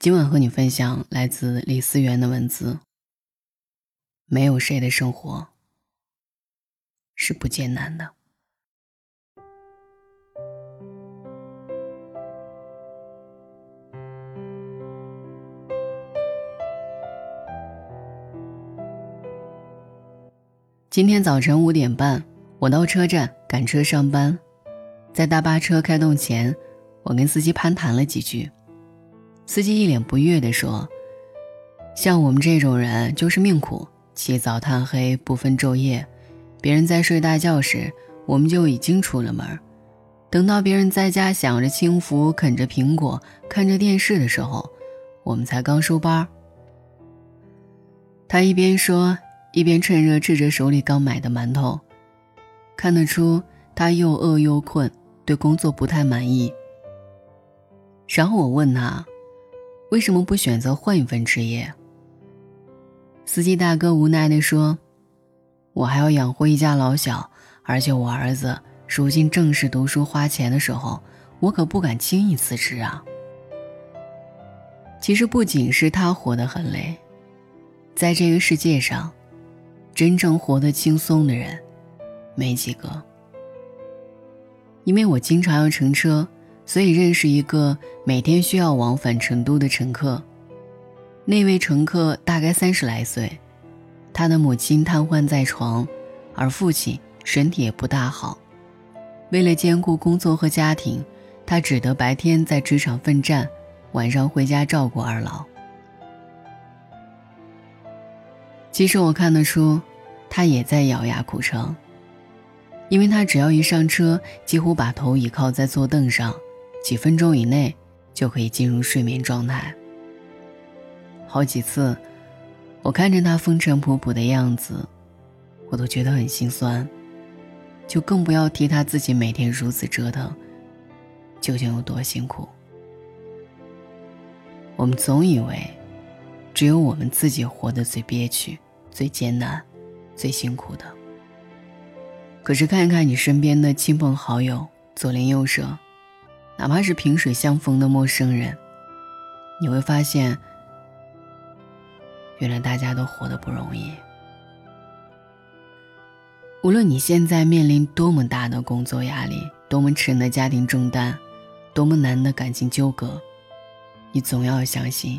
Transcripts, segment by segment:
今晚和你分享来自李思源的文字。没有谁的生活是不艰难的。今天早晨五点半，我到车站赶车上班，在大巴车开动前，我跟司机攀谈了几句。司机一脸不悦地说：“像我们这种人就是命苦，起早贪黑不分昼夜。别人在睡大觉时，我们就已经出了门；等到别人在家享着清福、啃着苹果、看着电视的时候，我们才刚收班。”他一边说，一边趁热吃着手里刚买的馒头，看得出他又饿又困，对工作不太满意。然后我问他。为什么不选择换一份职业？司机大哥无奈地说：“我还要养活一家老小，而且我儿子如今正是读书花钱的时候，我可不敢轻易辞职啊。”其实不仅是他活得很累，在这个世界上，真正活得轻松的人没几个。因为我经常要乘车。所以认识一个每天需要往返成都的乘客，那位乘客大概三十来岁，他的母亲瘫痪在床，而父亲身体也不大好。为了兼顾工作和家庭，他只得白天在职场奋战，晚上回家照顾二老。其实我看得出，他也在咬牙苦撑，因为他只要一上车，几乎把头倚靠在坐凳上。几分钟以内就可以进入睡眠状态。好几次，我看着他风尘仆仆的样子，我都觉得很心酸，就更不要提他自己每天如此折腾，究竟有多辛苦。我们总以为，只有我们自己活得最憋屈、最艰难、最辛苦的。可是看一看你身边的亲朋好友，左邻右舍。哪怕是萍水相逢的陌生人，你会发现，原来大家都活得不容易。无论你现在面临多么大的工作压力，多么沉的家庭重担，多么难的感情纠葛，你总要相信，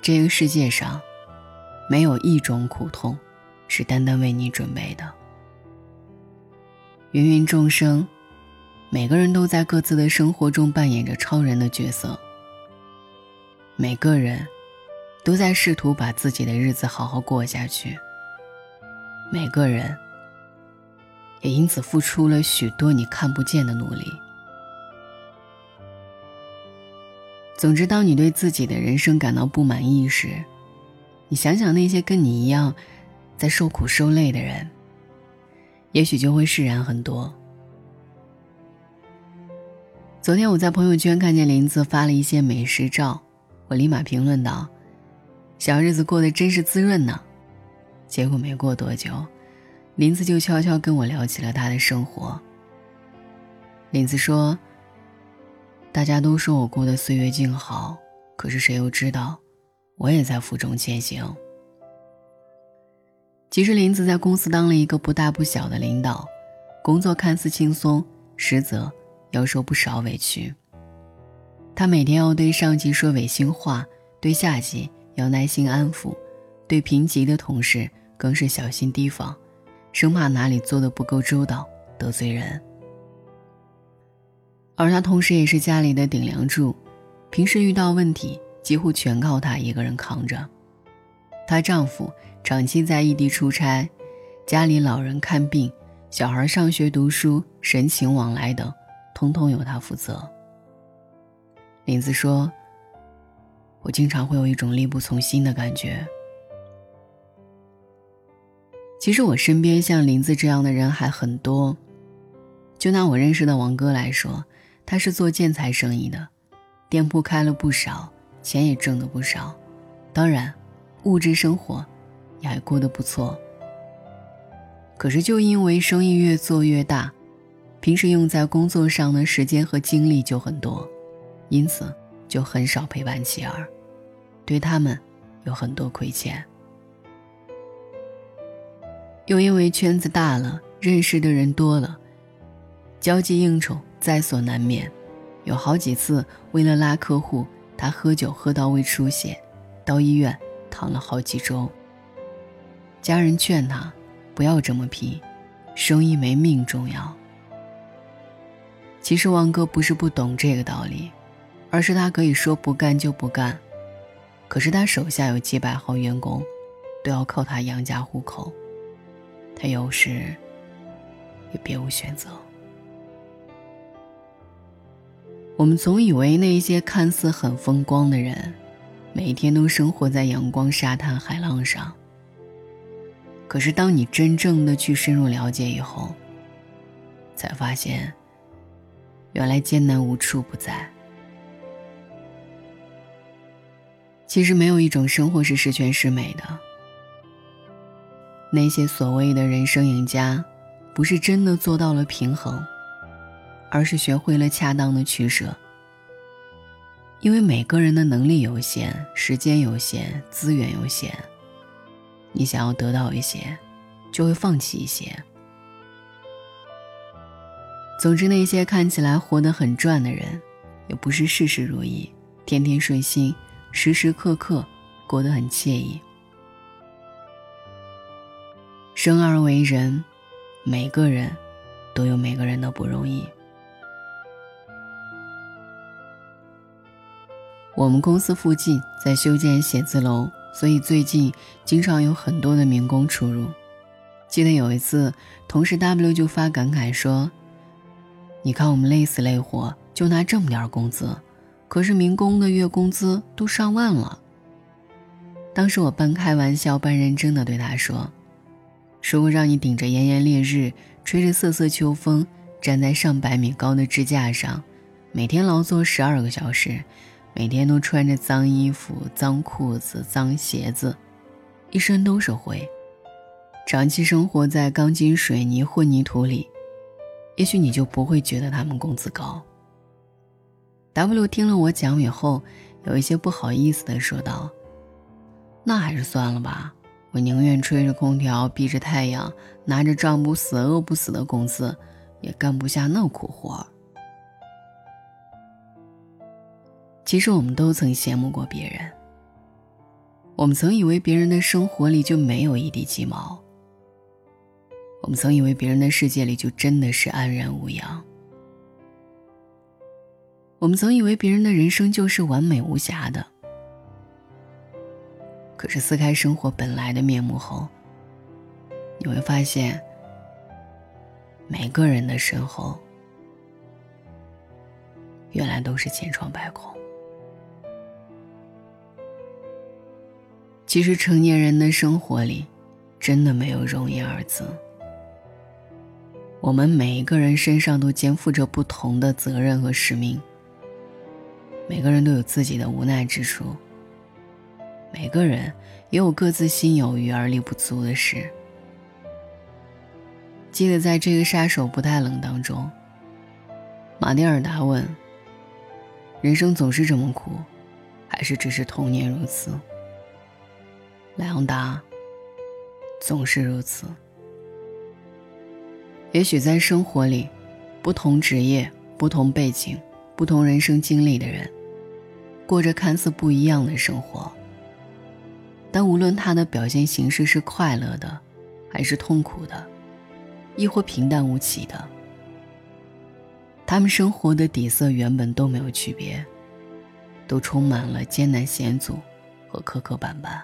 这个世界上，没有一种苦痛，是单单为你准备的。芸芸众生。每个人都在各自的生活中扮演着超人的角色。每个人，都在试图把自己的日子好好过下去。每个人，也因此付出了许多你看不见的努力。总之，当你对自己的人生感到不满意时，你想想那些跟你一样，在受苦受累的人，也许就会释然很多。昨天我在朋友圈看见林子发了一些美食照，我立马评论道：“小日子过得真是滋润呢。”结果没过多久，林子就悄悄跟我聊起了他的生活。林子说：“大家都说我过得岁月静好，可是谁又知道，我也在负重前行。”其实林子在公司当了一个不大不小的领导，工作看似轻松，实则。要受不少委屈。他每天要对上级说违心话，对下级要耐心安抚，对平级的同事更是小心提防，生怕哪里做的不够周到得罪人。而他同时也是家里的顶梁柱，平时遇到问题几乎全靠他一个人扛着。她丈夫长期在异地出差，家里老人看病、小孩上学读书、神情往来等。通通由他负责。林子说：“我经常会有一种力不从心的感觉。其实我身边像林子这样的人还很多。就拿我认识的王哥来说，他是做建材生意的，店铺开了不少，钱也挣了不少，当然，物质生活也还过得不错。可是就因为生意越做越大。”平时用在工作上的时间和精力就很多，因此就很少陪伴妻儿，对他们有很多亏欠。又因为圈子大了，认识的人多了，交际应酬在所难免。有好几次为了拉客户，他喝酒喝到胃出血，到医院躺了好几周。家人劝他不要这么拼，生意没命重要。其实王哥不是不懂这个道理，而是他可以说不干就不干，可是他手下有几百号员工，都要靠他养家糊口。他有时也别无选择。我们总以为那些看似很风光的人，每天都生活在阳光、沙滩、海浪上。可是，当你真正的去深入了解以后，才发现，原来艰难无处不在。其实，没有一种生活是十全十美的。那些所谓的人生赢家，不是真的做到了平衡，而是学会了恰当的取舍。因为每个人的能力有限，时间有限，资源有限，你想要得到一些，就会放弃一些。总之，那些看起来活得很赚的人，也不是事事如意，天天顺心，时时刻刻过得很惬意。生而为人，每个人都有每个人的不容易。我们公司附近在修建写字楼，所以最近经常有很多的民工出入。记得有一次，同事 W 就发感慨说：“你看我们累死累活，就拿这么点工资，可是民工的月工资都上万了。”当时我半开玩笑半认真的对他说。如果让你顶着炎炎烈日，吹着瑟瑟秋风，站在上百米高的支架上，每天劳作十二个小时，每天都穿着脏衣服、脏裤子、脏鞋子，一身都是灰，长期生活在钢筋水泥混凝土里，也许你就不会觉得他们工资高。W 听了我讲以后，有一些不好意思的说道：“那还是算了吧。”我宁愿吹着空调，避着太阳，拿着胀不死、饿不死的工资，也干不下那苦活。其实我们都曾羡慕过别人，我们曾以为别人的生活里就没有一地鸡毛，我们曾以为别人的世界里就真的是安然无恙，我们曾以为别人的人生就是完美无瑕的。可是撕开生活本来的面目后，你会发现，每个人的身后，原来都是千疮百孔。其实成年人的生活里，真的没有容易二字。我们每一个人身上都肩负着不同的责任和使命，每个人都有自己的无奈之处。每个人也有各自心有余而力不足的事。记得在这个杀手不太冷当中，马蒂尔达问：“人生总是这么苦，还是只是童年如此？”莱昂达：“总是如此。”也许在生活里，不同职业、不同背景、不同人生经历的人，过着看似不一样的生活。但无论他的表现形式是快乐的，还是痛苦的，亦或平淡无奇的，他们生活的底色原本都没有区别，都充满了艰难险阻和磕磕绊绊。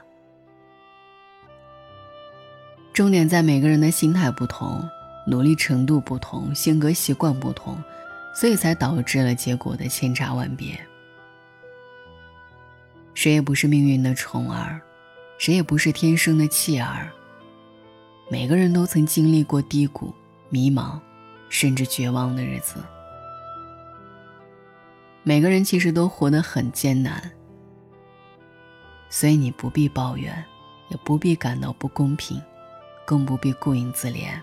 重点在每个人的心态不同，努力程度不同，性格习惯不同，所以才导致了结果的千差万别。谁也不是命运的宠儿。谁也不是天生的弃儿。每个人都曾经历过低谷、迷茫，甚至绝望的日子。每个人其实都活得很艰难，所以你不必抱怨，也不必感到不公平，更不必顾影自怜。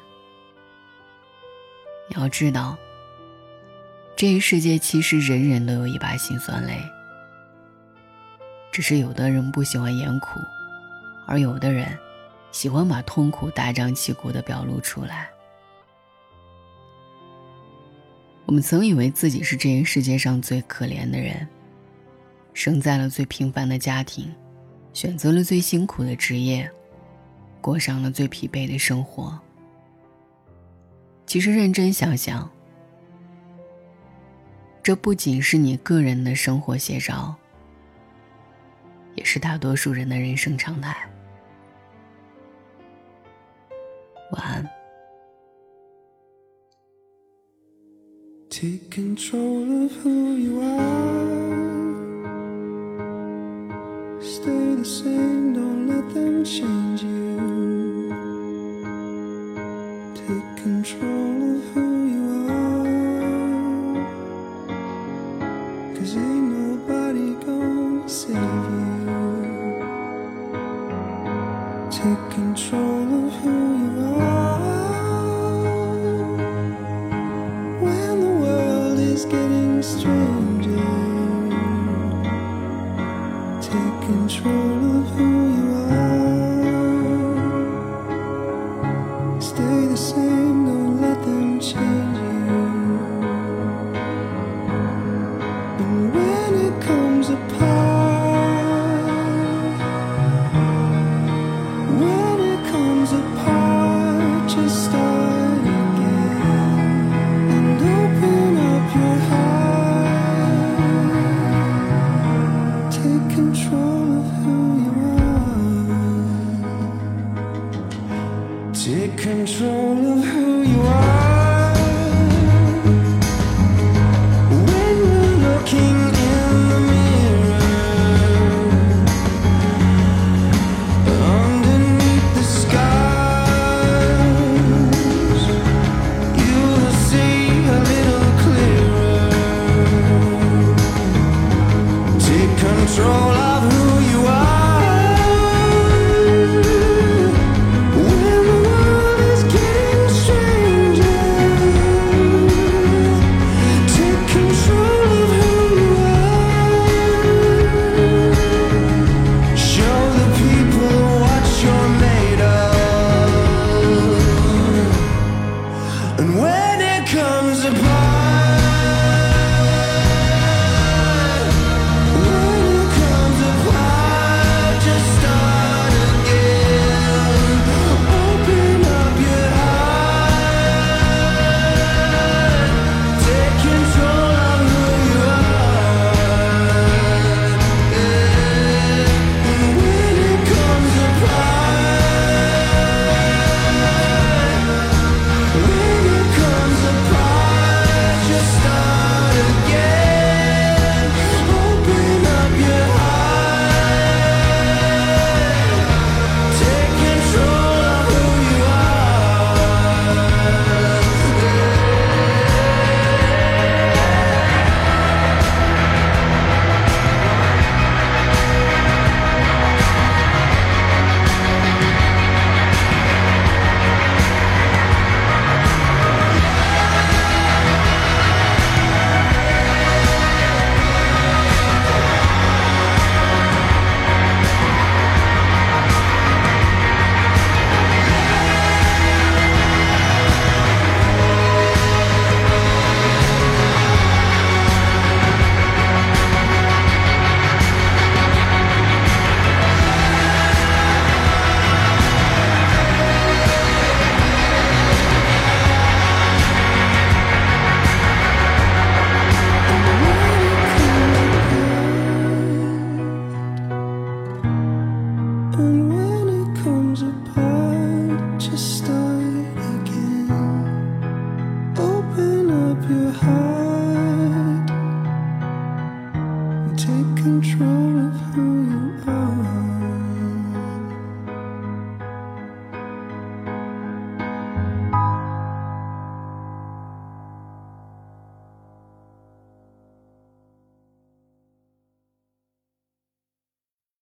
你要知道，这个世界其实人人都有一把辛酸泪，只是有的人不喜欢言苦，而有的人喜欢把痛苦大张旗鼓的表露出来。我们曾以为自己是这个世界上最可怜的人，生在了最平凡的家庭，选择了最辛苦的职业，过上了最疲惫的生活。其实认真想想，这不仅是你个人的生活写照，也是大多数人的人生常态。晚安。Take control of who you are. Stay the same, don't let them change you. control of who you are. When the world is getting stranger, take control